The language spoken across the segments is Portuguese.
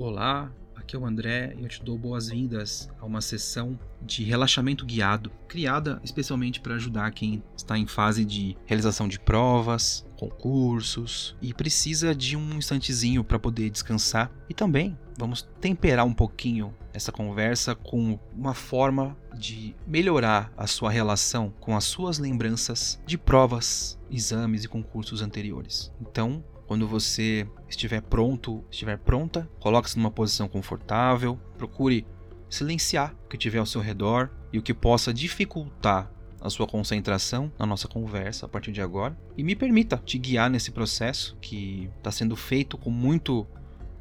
Olá, aqui é o André e eu te dou boas-vindas a uma sessão de relaxamento guiado, criada especialmente para ajudar quem está em fase de realização de provas, concursos e precisa de um instantezinho para poder descansar. E também vamos temperar um pouquinho essa conversa com uma forma de melhorar a sua relação com as suas lembranças de provas, exames e concursos anteriores. Então, quando você estiver pronto, estiver pronta, coloque-se numa posição confortável, procure silenciar o que tiver ao seu redor e o que possa dificultar a sua concentração na nossa conversa a partir de agora e me permita te guiar nesse processo que está sendo feito com muito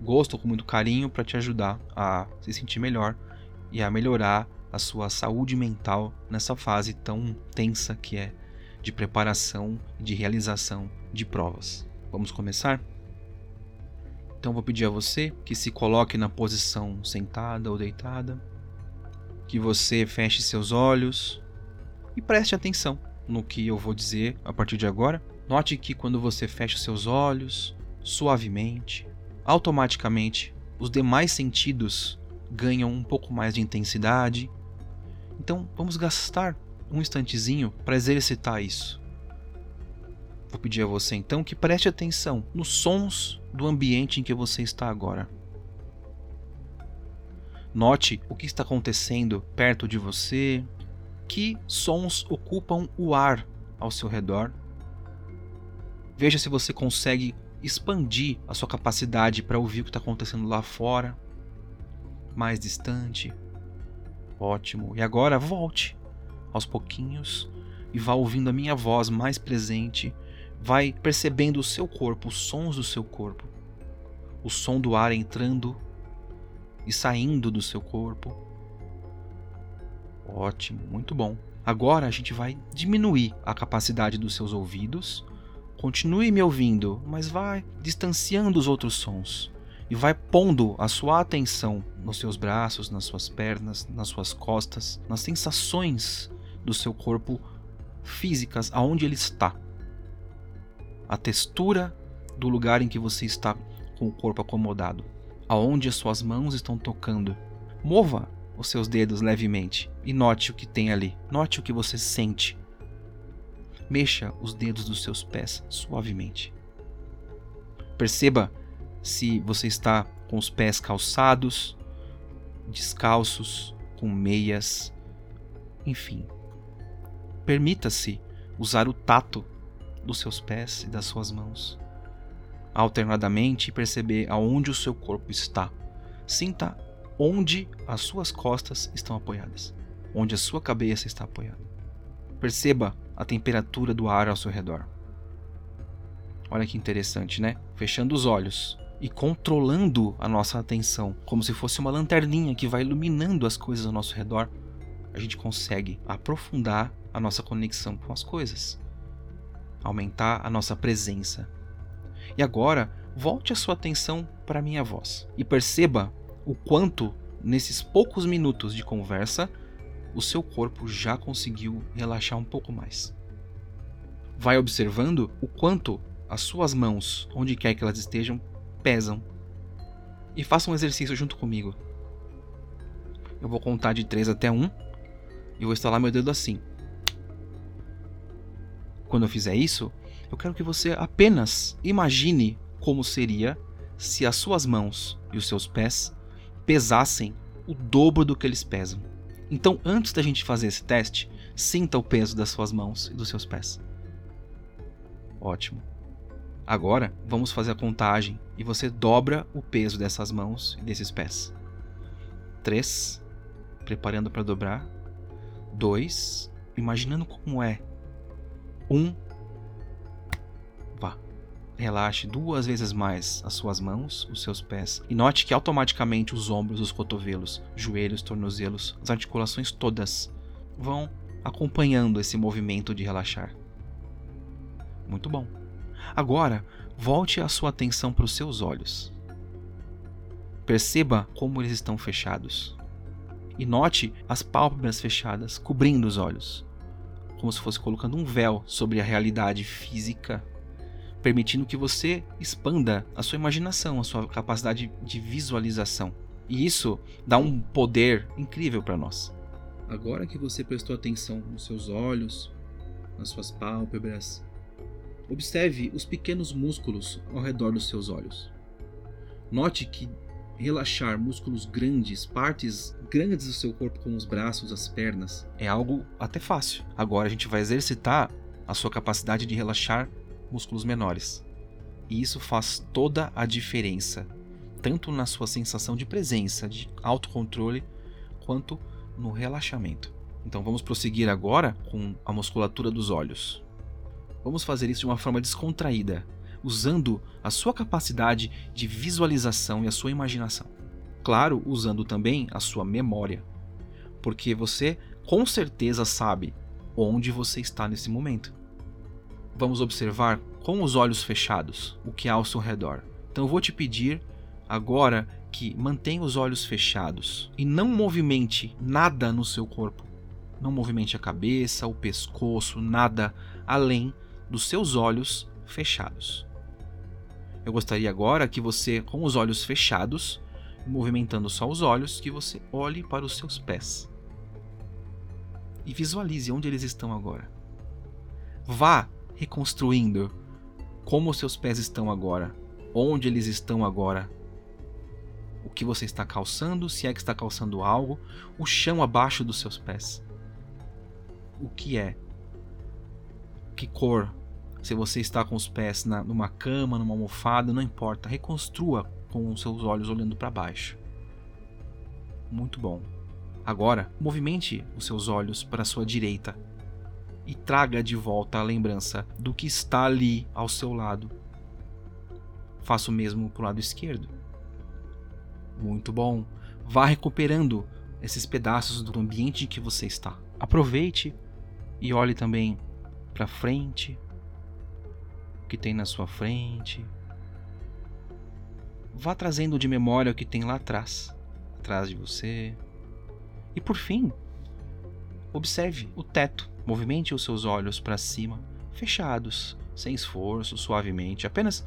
gosto, com muito carinho para te ajudar a se sentir melhor e a melhorar a sua saúde mental nessa fase tão tensa que é de preparação e de realização de provas. Vamos começar? Então vou pedir a você que se coloque na posição sentada ou deitada, que você feche seus olhos e preste atenção no que eu vou dizer a partir de agora. Note que quando você fecha seus olhos, suavemente, automaticamente os demais sentidos ganham um pouco mais de intensidade. Então vamos gastar um instantezinho para exercitar isso. Vou pedir a você então que preste atenção nos sons do ambiente em que você está agora. Note o que está acontecendo perto de você, que sons ocupam o ar ao seu redor. Veja se você consegue expandir a sua capacidade para ouvir o que está acontecendo lá fora, mais distante. Ótimo. E agora volte aos pouquinhos e vá ouvindo a minha voz mais presente vai percebendo o seu corpo, os sons do seu corpo, o som do ar entrando e saindo do seu corpo. Ótimo, muito bom. Agora a gente vai diminuir a capacidade dos seus ouvidos. Continue me ouvindo, mas vai distanciando os outros sons e vai pondo a sua atenção nos seus braços, nas suas pernas, nas suas costas, nas sensações do seu corpo físicas, aonde ele está a textura do lugar em que você está com o corpo acomodado, aonde as suas mãos estão tocando. Mova os seus dedos levemente e note o que tem ali. Note o que você sente. Mexa os dedos dos seus pés suavemente. Perceba se você está com os pés calçados, descalços, com meias, enfim. Permita-se usar o tato dos seus pés e das suas mãos, alternadamente perceber aonde o seu corpo está. Sinta onde as suas costas estão apoiadas, onde a sua cabeça está apoiada. Perceba a temperatura do ar ao seu redor. Olha que interessante, né? Fechando os olhos e controlando a nossa atenção, como se fosse uma lanterninha que vai iluminando as coisas ao nosso redor, a gente consegue aprofundar a nossa conexão com as coisas aumentar a nossa presença. E agora, volte a sua atenção para minha voz e perceba o quanto, nesses poucos minutos de conversa, o seu corpo já conseguiu relaxar um pouco mais. Vai observando o quanto as suas mãos, onde quer que elas estejam, pesam. E faça um exercício junto comigo. Eu vou contar de 3 até 1 e vou estalar meu dedo assim. Quando eu fizer isso, eu quero que você apenas imagine como seria se as suas mãos e os seus pés pesassem o dobro do que eles pesam. Então, antes da gente fazer esse teste, sinta o peso das suas mãos e dos seus pés. Ótimo. Agora, vamos fazer a contagem e você dobra o peso dessas mãos e desses pés. 3. Preparando para dobrar. 2. Imaginando como é um, vá. Relaxe duas vezes mais as suas mãos, os seus pés, e note que automaticamente os ombros, os cotovelos, joelhos, tornozelos, as articulações todas vão acompanhando esse movimento de relaxar. Muito bom. Agora, volte a sua atenção para os seus olhos. Perceba como eles estão fechados. E note as pálpebras fechadas cobrindo os olhos como se fosse colocando um véu sobre a realidade física. permitindo que você expanda a sua imaginação, a sua capacidade de visualização. E isso dá um poder incrível para nós. Agora que você prestou atenção nos seus olhos, nas suas pálpebras, observe os pequenos músculos ao redor dos seus olhos. Note que relaxar músculos grandes, partes grandes do seu corpo, como os braços, as pernas, é algo até fácil. Agora a gente vai exercitar a sua capacidade de relaxar músculos menores. E isso faz toda a diferença, tanto na sua sensação de presença, de autocontrole, quanto no relaxamento. Então vamos prosseguir agora com a musculatura dos olhos. Vamos fazer isso de uma forma descontraída, usando a sua capacidade de visualização e a sua imaginação. Claro, usando também a sua memória, porque você com certeza sabe onde você está nesse momento. Vamos observar com os olhos fechados o que há ao seu redor. Então eu vou te pedir agora que mantenha os olhos fechados e não movimente nada no seu corpo. Não movimente a cabeça, o pescoço, nada além dos seus olhos fechados. Eu gostaria agora que você, com os olhos fechados, movimentando só os olhos, que você olhe para os seus pés. E visualize onde eles estão agora. Vá reconstruindo como os seus pés estão agora, onde eles estão agora, o que você está calçando, se é que está calçando algo, o chão abaixo dos seus pés. O que é? Que cor se você está com os pés na, numa cama, numa almofada, não importa. Reconstrua com os seus olhos olhando para baixo. Muito bom. Agora, movimente os seus olhos para a sua direita e traga de volta a lembrança do que está ali ao seu lado. Faça o mesmo para o lado esquerdo. Muito bom. Vá recuperando esses pedaços do ambiente em que você está. Aproveite e olhe também para frente, que tem na sua frente. Vá trazendo de memória o que tem lá atrás, atrás de você. E por fim, observe o teto. Movimente os seus olhos para cima, fechados, sem esforço, suavemente. Apenas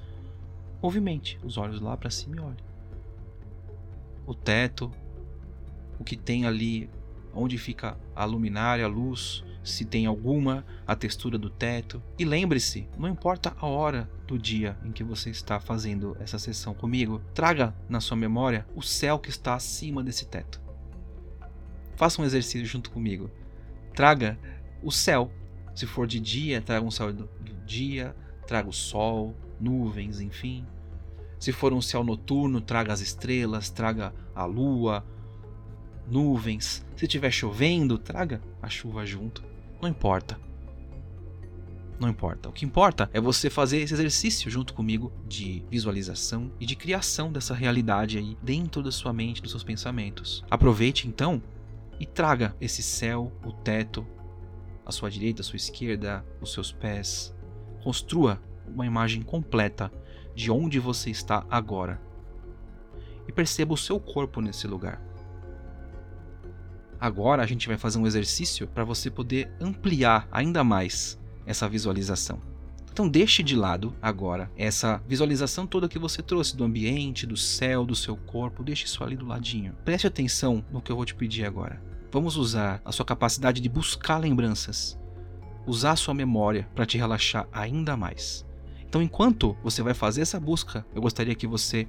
movimente os olhos lá para cima e olhe. O teto, o que tem ali, onde fica a luminária, a luz, se tem alguma, a textura do teto. E lembre-se, não importa a hora do dia em que você está fazendo essa sessão comigo, traga na sua memória o céu que está acima desse teto. Faça um exercício junto comigo. Traga o céu. Se for de dia, traga um céu do, dia, traga o sol, nuvens, enfim. Se for um céu noturno, traga as estrelas, traga a lua, nuvens. Se estiver chovendo, traga a chuva junto. Não importa. Não importa. O que importa é você fazer esse exercício junto comigo de visualização e de criação dessa realidade aí dentro da sua mente, dos seus pensamentos. Aproveite então e traga esse céu, o teto, a sua direita, a sua esquerda, os seus pés. Construa uma imagem completa de onde você está agora. E perceba o seu corpo nesse lugar. Agora a gente vai fazer um exercício para você poder ampliar ainda mais essa visualização. Então deixe de lado agora essa visualização toda que você trouxe do ambiente, do céu, do seu corpo, deixe isso ali do ladinho. Preste atenção no que eu vou te pedir agora. Vamos usar a sua capacidade de buscar lembranças, usar a sua memória para te relaxar ainda mais. Então, enquanto você vai fazer essa busca, eu gostaria que você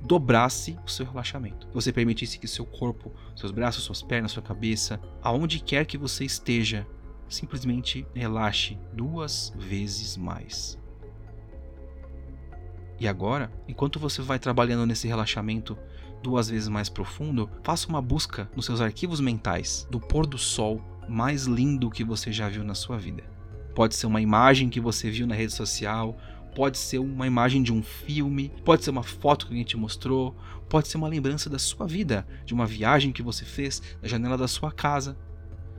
dobrasse o seu relaxamento. Você permitisse que seu corpo, seus braços, suas pernas, sua cabeça, aonde quer que você esteja, simplesmente relaxe duas vezes mais. E agora, enquanto você vai trabalhando nesse relaxamento duas vezes mais profundo, faça uma busca nos seus arquivos mentais do pôr do sol mais lindo que você já viu na sua vida. Pode ser uma imagem que você viu na rede social, pode ser uma imagem de um filme, pode ser uma foto que alguém te mostrou, pode ser uma lembrança da sua vida, de uma viagem que você fez da janela da sua casa.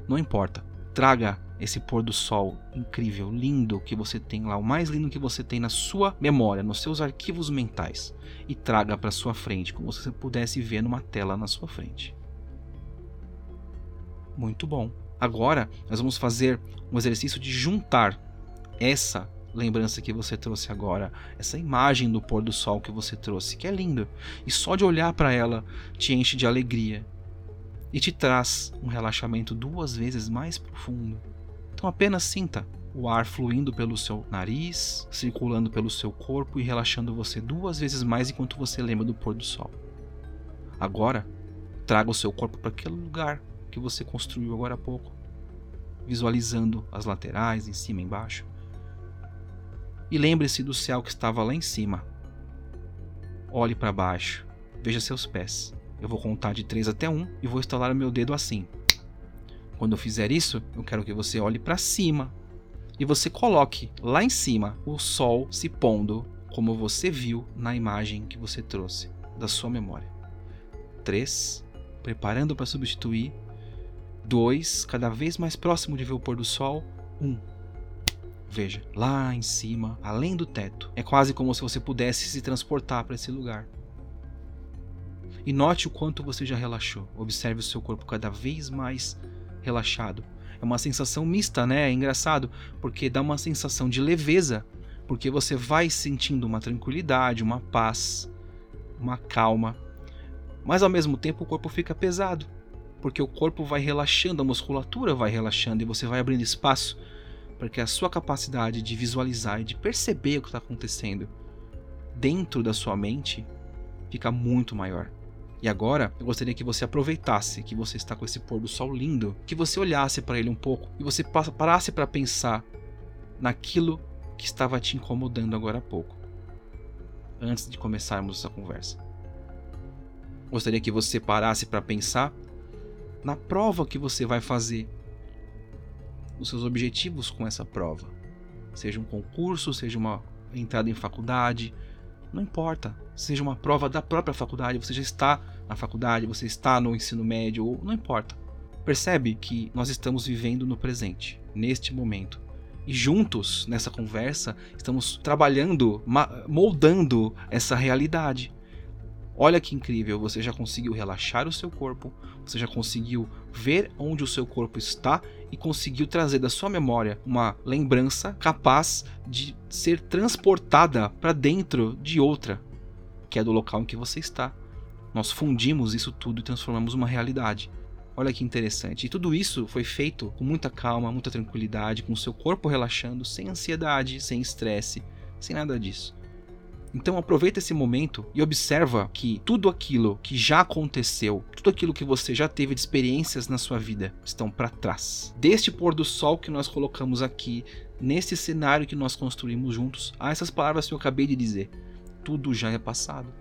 Não importa. Traga esse pôr do sol incrível, lindo que você tem lá, o mais lindo que você tem na sua memória, nos seus arquivos mentais, e traga para sua frente, como se você pudesse ver numa tela na sua frente. Muito bom. Agora nós vamos fazer um exercício de juntar essa lembrança que você trouxe agora, essa imagem do pôr do sol que você trouxe, que é lindo, e só de olhar para ela te enche de alegria e te traz um relaxamento duas vezes mais profundo. Então apenas sinta o ar fluindo pelo seu nariz, circulando pelo seu corpo e relaxando você duas vezes mais enquanto você lembra do pôr do sol. Agora, traga o seu corpo para aquele lugar que você construiu agora há pouco, visualizando as laterais, em cima e embaixo. E lembre-se do céu que estava lá em cima. Olhe para baixo, veja seus pés. Eu vou contar de 3 até 1 e vou estalar o meu dedo assim. Quando eu fizer isso, eu quero que você olhe para cima e você coloque lá em cima o sol se pondo como você viu na imagem que você trouxe da sua memória. 3, preparando para substituir. 2, cada vez mais próximo de ver o pôr do sol. 1. Um. Veja, lá em cima, além do teto. É quase como se você pudesse se transportar para esse lugar. E note o quanto você já relaxou. Observe o seu corpo cada vez mais relaxado. É uma sensação mista, né? É engraçado, porque dá uma sensação de leveza, porque você vai sentindo uma tranquilidade, uma paz, uma calma. Mas ao mesmo tempo o corpo fica pesado, porque o corpo vai relaxando, a musculatura vai relaxando e você vai abrindo espaço para que a sua capacidade de visualizar e de perceber o que está acontecendo dentro da sua mente fica muito maior. E agora eu gostaria que você aproveitasse que você está com esse pôr do sol lindo, que você olhasse para ele um pouco e você parasse para pensar naquilo que estava te incomodando agora há pouco, antes de começarmos essa conversa. Gostaria que você parasse para pensar na prova que você vai fazer os seus objetivos com essa prova. Seja um concurso, seja uma entrada em faculdade, não importa. Seja uma prova da própria faculdade, você já está na faculdade, você está no ensino médio, não importa. Percebe que nós estamos vivendo no presente, neste momento. E juntos, nessa conversa, estamos trabalhando, moldando essa realidade. Olha que incrível, você já conseguiu relaxar o seu corpo, você já conseguiu ver onde o seu corpo está e conseguiu trazer da sua memória uma lembrança capaz de ser transportada para dentro de outra, que é do local em que você está. Nós fundimos isso tudo e transformamos uma realidade. Olha que interessante. E tudo isso foi feito com muita calma, muita tranquilidade, com o seu corpo relaxando, sem ansiedade, sem estresse, sem nada disso. Então aproveita esse momento e observa que tudo aquilo que já aconteceu, tudo aquilo que você já teve de experiências na sua vida estão para trás. Deste pôr do sol que nós colocamos aqui, nesse cenário que nós construímos juntos, há essas palavras que eu acabei de dizer. Tudo já é passado.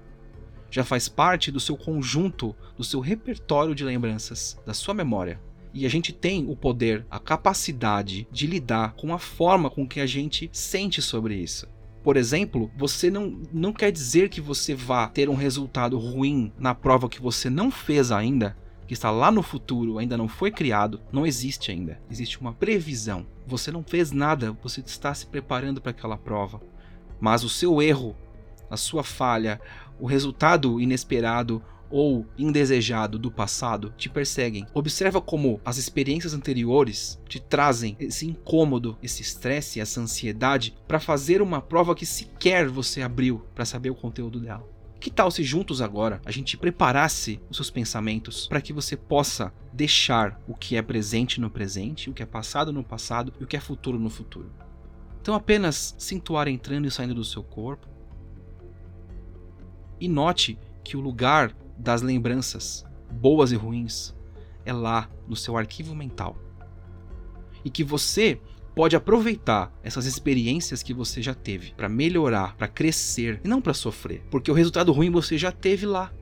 Já faz parte do seu conjunto, do seu repertório de lembranças, da sua memória. E a gente tem o poder, a capacidade de lidar com a forma com que a gente sente sobre isso por exemplo, você não, não quer dizer que você vá ter um resultado ruim na prova que você não fez ainda, que está lá no futuro, ainda não foi criado, não existe ainda. Existe uma previsão. Você não fez nada, você está se preparando para aquela prova. Mas o seu erro, a sua falha, o resultado inesperado ou indesejado do passado te perseguem. Observa como as experiências anteriores te trazem esse incômodo, esse estresse, essa ansiedade para fazer uma prova que sequer você abriu para saber o conteúdo dela. Que tal se juntos agora a gente preparasse os seus pensamentos para que você possa deixar o que é presente no presente, o que é passado no passado e o que é futuro no futuro? Então apenas sinta o ar entrando e saindo do seu corpo. E note que o lugar das lembranças, boas e ruins, é lá no seu arquivo mental. E que você pode aproveitar essas experiências que você já teve para melhorar, para crescer e não para sofrer, porque o resultado ruim você já teve lá.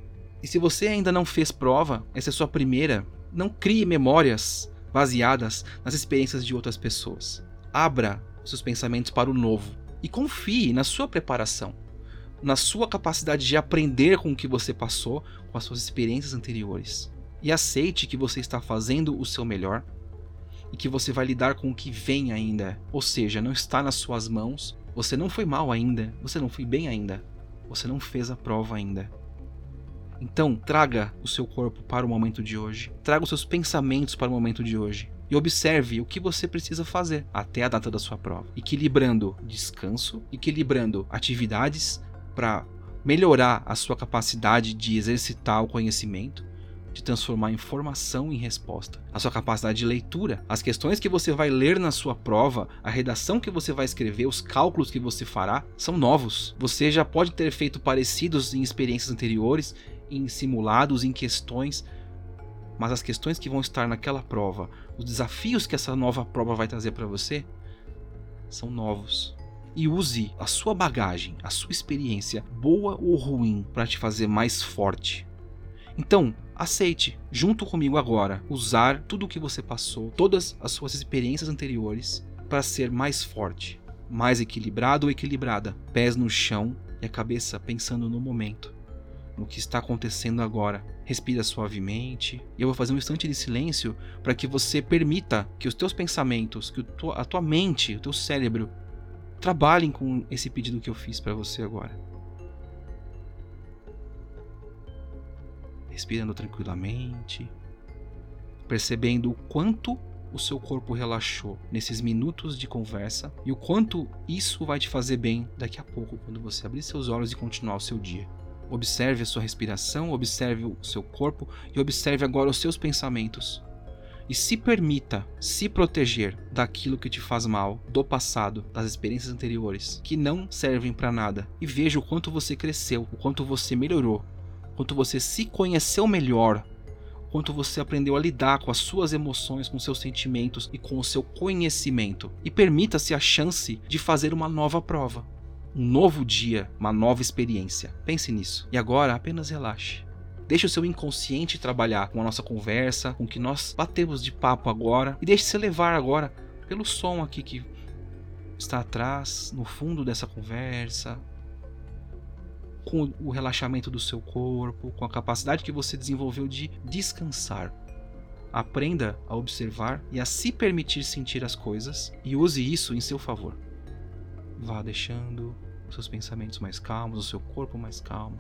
E se você ainda não fez prova, essa é sua primeira, não crie memórias baseadas nas experiências de outras pessoas. Abra seus pensamentos para o novo e confie na sua preparação na sua capacidade de aprender com o que você passou, com as suas experiências anteriores. E aceite que você está fazendo o seu melhor e que você vai lidar com o que vem ainda. Ou seja, não está nas suas mãos, você não foi mal ainda, você não foi bem ainda, você não fez a prova ainda. Então, traga o seu corpo para o momento de hoje, traga os seus pensamentos para o momento de hoje e observe o que você precisa fazer até a data da sua prova, equilibrando descanso, equilibrando atividades para melhorar a sua capacidade de exercitar o conhecimento, de transformar informação em resposta, a sua capacidade de leitura, as questões que você vai ler na sua prova, a redação que você vai escrever, os cálculos que você fará são novos. Você já pode ter feito parecidos em experiências anteriores, em simulados, em questões, mas as questões que vão estar naquela prova, os desafios que essa nova prova vai trazer para você, são novos. E use a sua bagagem, a sua experiência, boa ou ruim, para te fazer mais forte. Então, aceite, junto comigo agora, usar tudo o que você passou, todas as suas experiências anteriores, para ser mais forte, mais equilibrado ou equilibrada, pés no chão e a cabeça pensando no momento, no que está acontecendo agora. Respira suavemente. E eu vou fazer um instante de silêncio para que você permita que os teus pensamentos, que a tua mente, o teu cérebro trabalhem com esse pedido que eu fiz para você agora. respirando tranquilamente, percebendo o quanto o seu corpo relaxou nesses minutos de conversa e o quanto isso vai te fazer bem daqui a pouco quando você abrir seus olhos e continuar o seu dia. Observe a sua respiração, observe o seu corpo e observe agora os seus pensamentos. E se permita se proteger daquilo que te faz mal, do passado, das experiências anteriores, que não servem para nada. E veja o quanto você cresceu, o quanto você melhorou, quanto você se conheceu melhor, quanto você aprendeu a lidar com as suas emoções, com seus sentimentos e com o seu conhecimento. E permita-se a chance de fazer uma nova prova, um novo dia, uma nova experiência. Pense nisso. E agora apenas relaxe. Deixe o seu inconsciente trabalhar com a nossa conversa, com o que nós batemos de papo agora, e deixe-se levar agora pelo som aqui que está atrás, no fundo dessa conversa, com o relaxamento do seu corpo, com a capacidade que você desenvolveu de descansar. Aprenda a observar e a se permitir sentir as coisas e use isso em seu favor. Vá deixando os seus pensamentos mais calmos, o seu corpo mais calmo.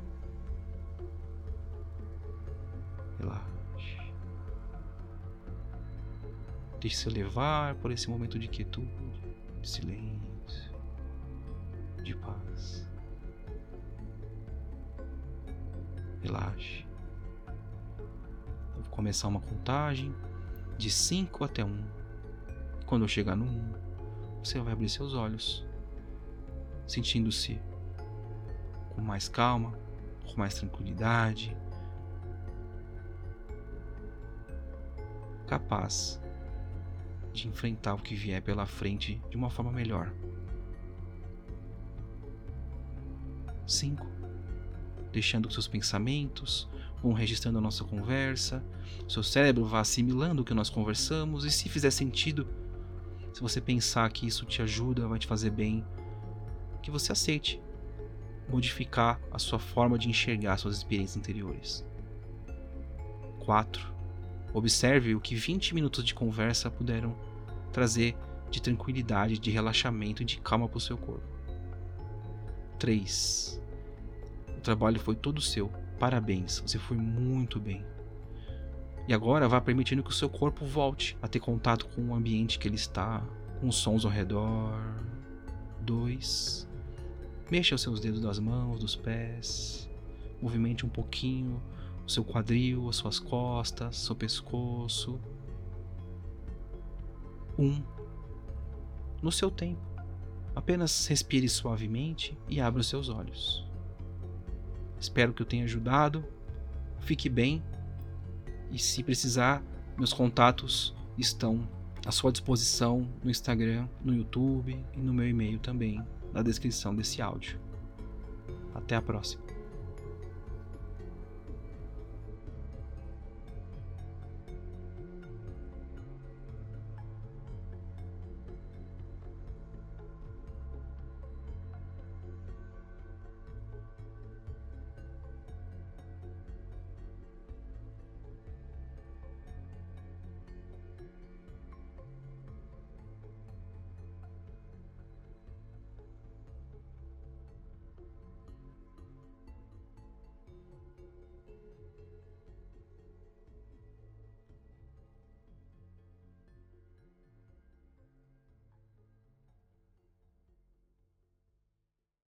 Relaxe. Deixe-se levar por esse momento de quietude, de silêncio, de paz. Relaxe. vou começar uma contagem de 5 até 1. Um. Quando eu chegar no 1, um, você vai abrir seus olhos, sentindo-se com mais calma, com mais tranquilidade, capaz de enfrentar o que vier pela frente de uma forma melhor. 5 deixando que seus pensamentos vão registrando a nossa conversa, seu cérebro vá assimilando o que nós conversamos e se fizer sentido, se você pensar que isso te ajuda, vai te fazer bem, que você aceite modificar a sua forma de enxergar suas experiências anteriores. 4. Observe o que 20 minutos de conversa puderam trazer de tranquilidade, de relaxamento e de calma para o seu corpo. 3. O trabalho foi todo seu. Parabéns, você foi muito bem. E agora vá permitindo que o seu corpo volte a ter contato com o ambiente que ele está, com os sons ao redor. 2. Mexa os seus dedos das mãos, dos pés. Movimente um pouquinho o seu quadril, as suas costas, seu pescoço. 1. Um. No seu tempo. Apenas respire suavemente e abra os seus olhos. Espero que eu tenha ajudado. Fique bem. E se precisar, meus contatos estão à sua disposição no Instagram, no YouTube e no meu e-mail também, na descrição desse áudio. Até a próxima.